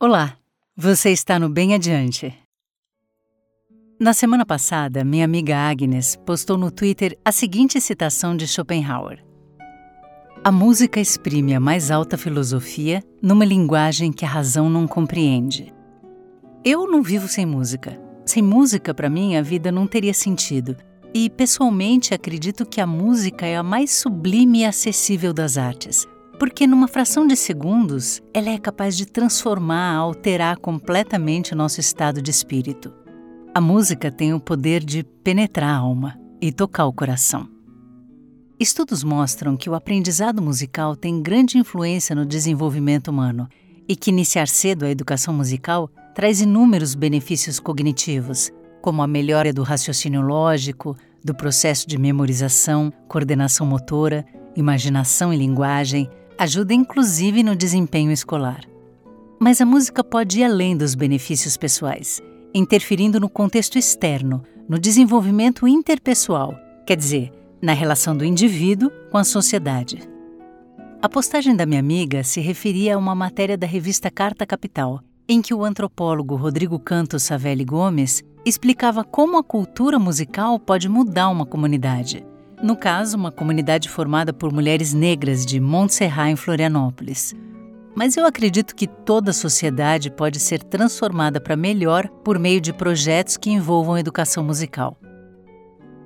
Olá, você está no Bem Adiante. Na semana passada, minha amiga Agnes postou no Twitter a seguinte citação de Schopenhauer: A música exprime a mais alta filosofia numa linguagem que a razão não compreende. Eu não vivo sem música. Sem música, para mim, a vida não teria sentido. E, pessoalmente, acredito que a música é a mais sublime e acessível das artes porque numa fração de segundos ela é capaz de transformar, alterar completamente nosso estado de espírito. A música tem o poder de penetrar a alma e tocar o coração. Estudos mostram que o aprendizado musical tem grande influência no desenvolvimento humano e que iniciar cedo a educação musical traz inúmeros benefícios cognitivos, como a melhora do raciocínio lógico, do processo de memorização, coordenação motora, imaginação e linguagem, ajuda inclusive no desempenho escolar. Mas a música pode ir além dos benefícios pessoais, interferindo no contexto externo, no desenvolvimento interpessoal, quer dizer, na relação do indivíduo com a sociedade. A postagem da minha amiga se referia a uma matéria da revista Carta Capital, em que o antropólogo Rodrigo Canto Savelli Gomes explicava como a cultura musical pode mudar uma comunidade no caso, uma comunidade formada por mulheres negras de Montserrat, em Florianópolis. Mas eu acredito que toda a sociedade pode ser transformada para melhor por meio de projetos que envolvam educação musical.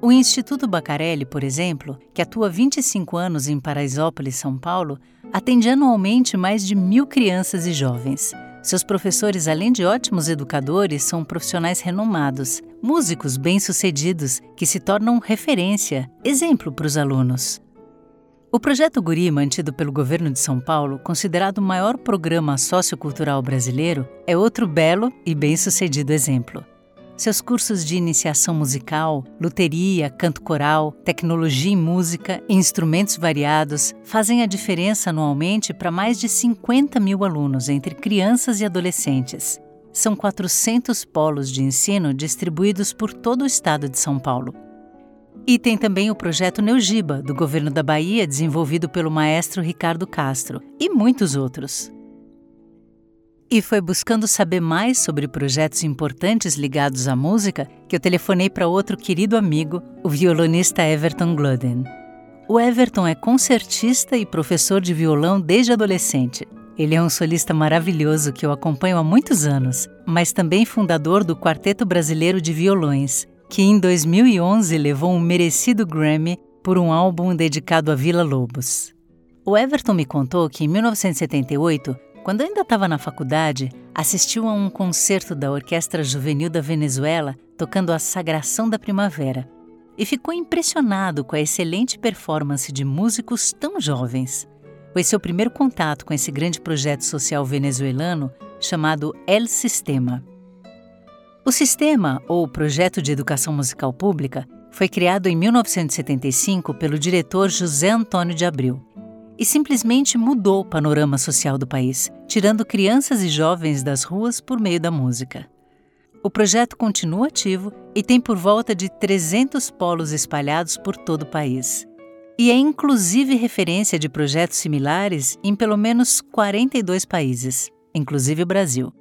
O Instituto Bacarelli, por exemplo, que atua há 25 anos em Paraisópolis, São Paulo, atende anualmente mais de mil crianças e jovens. Seus professores, além de ótimos educadores, são profissionais renomados, músicos bem-sucedidos que se tornam referência, exemplo para os alunos. O projeto Guri, mantido pelo governo de São Paulo, considerado o maior programa sociocultural brasileiro, é outro belo e bem-sucedido exemplo. Seus cursos de iniciação musical, luteria, canto coral, tecnologia em música e instrumentos variados fazem a diferença anualmente para mais de 50 mil alunos entre crianças e adolescentes. São 400 polos de ensino distribuídos por todo o estado de São Paulo. E tem também o projeto Neugiba, do governo da Bahia, desenvolvido pelo maestro Ricardo Castro, e muitos outros. E foi buscando saber mais sobre projetos importantes ligados à música que eu telefonei para outro querido amigo, o violonista Everton Glodden. O Everton é concertista e professor de violão desde adolescente. Ele é um solista maravilhoso que eu acompanho há muitos anos, mas também fundador do Quarteto Brasileiro de Violões, que em 2011 levou um merecido Grammy por um álbum dedicado a Vila Lobos. O Everton me contou que em 1978 quando ainda estava na faculdade, assistiu a um concerto da Orquestra Juvenil da Venezuela tocando a Sagração da Primavera e ficou impressionado com a excelente performance de músicos tão jovens. Foi seu primeiro contato com esse grande projeto social venezuelano chamado El Sistema. O Sistema, ou Projeto de Educação Musical Pública, foi criado em 1975 pelo diretor José Antônio de Abril e simplesmente mudou o panorama social do país, tirando crianças e jovens das ruas por meio da música. O projeto continua ativo e tem por volta de 300 polos espalhados por todo o país. E é inclusive referência de projetos similares em pelo menos 42 países, inclusive o Brasil.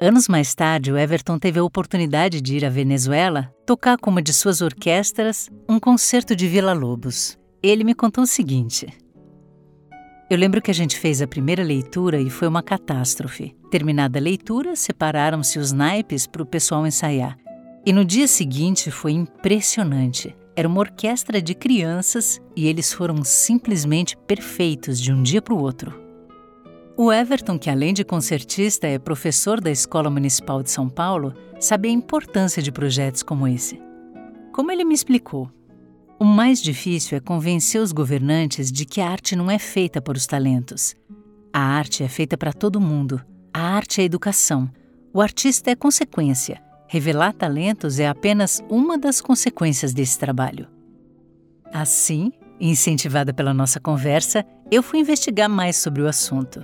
Anos mais tarde, o Everton teve a oportunidade de ir à Venezuela tocar com uma de suas orquestras um concerto de Vila Lobos. Ele me contou o seguinte: eu lembro que a gente fez a primeira leitura e foi uma catástrofe. Terminada a leitura, separaram-se os naipes para o pessoal ensaiar. E no dia seguinte foi impressionante. Era uma orquestra de crianças e eles foram simplesmente perfeitos de um dia para o outro. O Everton, que além de concertista é professor da Escola Municipal de São Paulo, sabe a importância de projetos como esse. Como ele me explicou, o mais difícil é convencer os governantes de que a arte não é feita para os talentos. A arte é feita para todo mundo. A arte é educação. O artista é consequência. Revelar talentos é apenas uma das consequências desse trabalho. Assim, incentivada pela nossa conversa, eu fui investigar mais sobre o assunto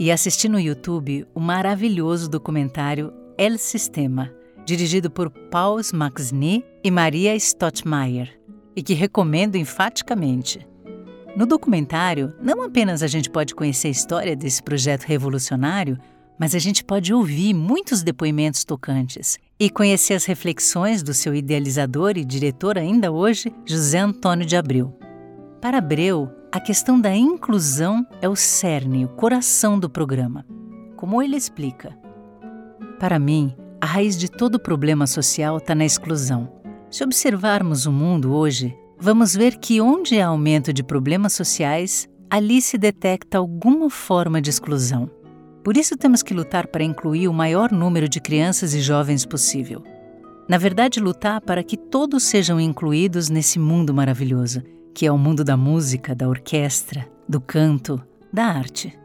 e assisti no YouTube o maravilhoso documentário El Sistema, dirigido por Paul Smaxny e Maria Stottmeyer e que recomendo enfaticamente. No documentário, não apenas a gente pode conhecer a história desse projeto revolucionário, mas a gente pode ouvir muitos depoimentos tocantes e conhecer as reflexões do seu idealizador e diretor ainda hoje, José Antônio de Abreu. Para Abreu, a questão da inclusão é o cerne, o coração do programa. Como ele explica? Para mim, a raiz de todo problema social está na exclusão. Se observarmos o mundo hoje, vamos ver que onde há aumento de problemas sociais, ali se detecta alguma forma de exclusão. Por isso temos que lutar para incluir o maior número de crianças e jovens possível. Na verdade, lutar para que todos sejam incluídos nesse mundo maravilhoso, que é o mundo da música, da orquestra, do canto, da arte.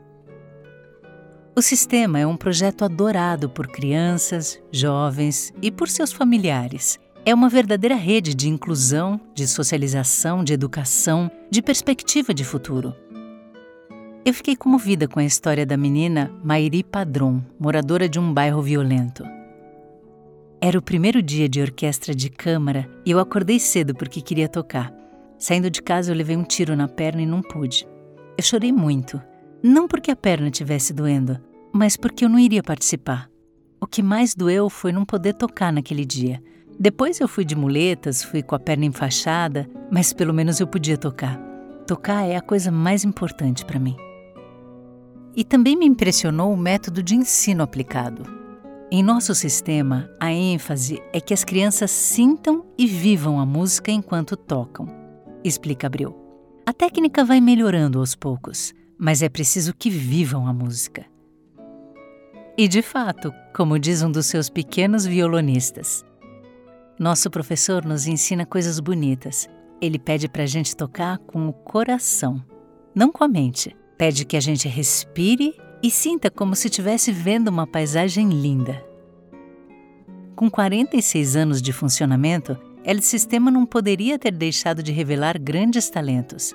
O sistema é um projeto adorado por crianças, jovens e por seus familiares. É uma verdadeira rede de inclusão, de socialização, de educação, de perspectiva de futuro. Eu fiquei comovida com a história da menina Mairi Padron, moradora de um bairro violento. Era o primeiro dia de orquestra de câmara e eu acordei cedo porque queria tocar. Saindo de casa, eu levei um tiro na perna e não pude. Eu chorei muito, não porque a perna estivesse doendo, mas porque eu não iria participar. O que mais doeu foi não poder tocar naquele dia. Depois eu fui de muletas, fui com a perna enfaixada, mas pelo menos eu podia tocar. Tocar é a coisa mais importante para mim. E também me impressionou o método de ensino aplicado. Em nosso sistema, a ênfase é que as crianças sintam e vivam a música enquanto tocam, explica Abreu. A técnica vai melhorando aos poucos, mas é preciso que vivam a música. E de fato, como diz um dos seus pequenos violonistas, nosso professor nos ensina coisas bonitas. Ele pede para a gente tocar com o coração, não com a mente. Pede que a gente respire e sinta como se estivesse vendo uma paisagem linda. Com 46 anos de funcionamento, El Sistema não poderia ter deixado de revelar grandes talentos.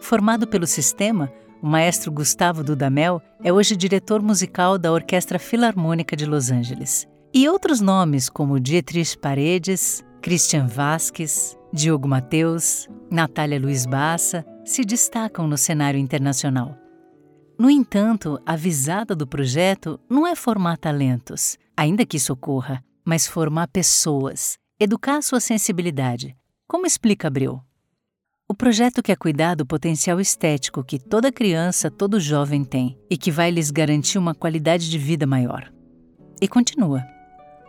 Formado pelo sistema, o maestro Gustavo Dudamel é hoje diretor musical da Orquestra Filarmônica de Los Angeles. E outros nomes como Dietrich Paredes, Christian Vasquez, Diogo Mateus, Natália Luiz Bassa se destacam no cenário internacional. No entanto, a visada do projeto não é formar talentos, ainda que isso ocorra, mas formar pessoas, educar sua sensibilidade. Como explica Abreu? O projeto quer cuidar do potencial estético que toda criança, todo jovem tem e que vai lhes garantir uma qualidade de vida maior. E continua: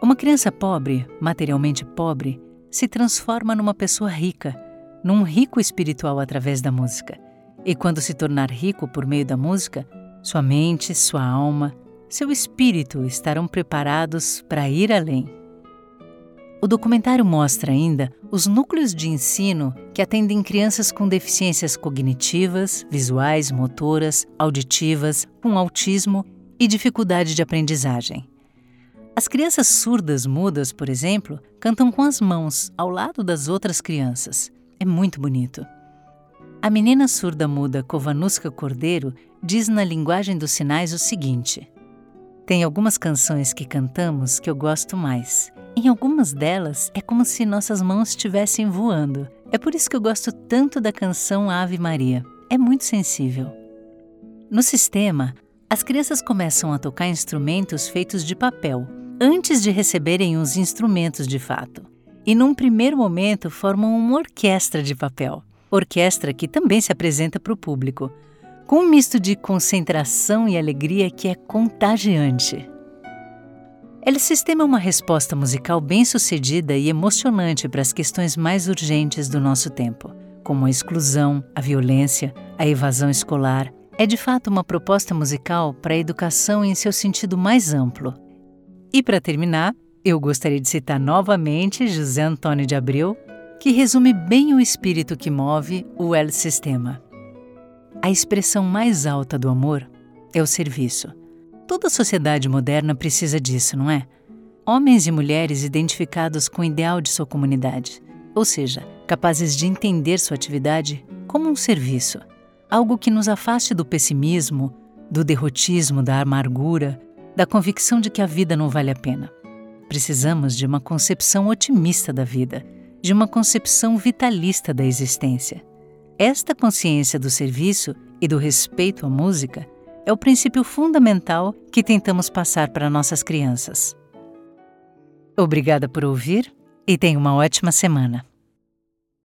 Uma criança pobre, materialmente pobre, se transforma numa pessoa rica, num rico espiritual através da música. E quando se tornar rico por meio da música, sua mente, sua alma, seu espírito estarão preparados para ir além. O documentário mostra ainda os núcleos de ensino que atendem crianças com deficiências cognitivas, visuais, motoras, auditivas, com autismo e dificuldade de aprendizagem. As crianças surdas mudas, por exemplo, cantam com as mãos ao lado das outras crianças. É muito bonito. A menina surda muda Kovanuska Cordeiro diz na linguagem dos sinais o seguinte: Tem algumas canções que cantamos que eu gosto mais. Em algumas delas é como se nossas mãos estivessem voando. É por isso que eu gosto tanto da canção Ave Maria. É muito sensível. No sistema, as crianças começam a tocar instrumentos feitos de papel, antes de receberem os instrumentos de fato. E num primeiro momento formam uma orquestra de papel, orquestra que também se apresenta para o público, com um misto de concentração e alegria que é contagiante. El Sistema é uma resposta musical bem-sucedida e emocionante para as questões mais urgentes do nosso tempo, como a exclusão, a violência, a evasão escolar. É de fato uma proposta musical para a educação em seu sentido mais amplo, e para terminar, eu gostaria de citar novamente José Antônio de Abreu, que resume bem o espírito que move o El Sistema. A expressão mais alta do amor é o serviço. Toda sociedade moderna precisa disso, não é? Homens e mulheres identificados com o ideal de sua comunidade, ou seja, capazes de entender sua atividade como um serviço, algo que nos afaste do pessimismo, do derrotismo, da amargura, da convicção de que a vida não vale a pena. Precisamos de uma concepção otimista da vida, de uma concepção vitalista da existência. Esta consciência do serviço e do respeito à música é o princípio fundamental que tentamos passar para nossas crianças. Obrigada por ouvir e tenha uma ótima semana.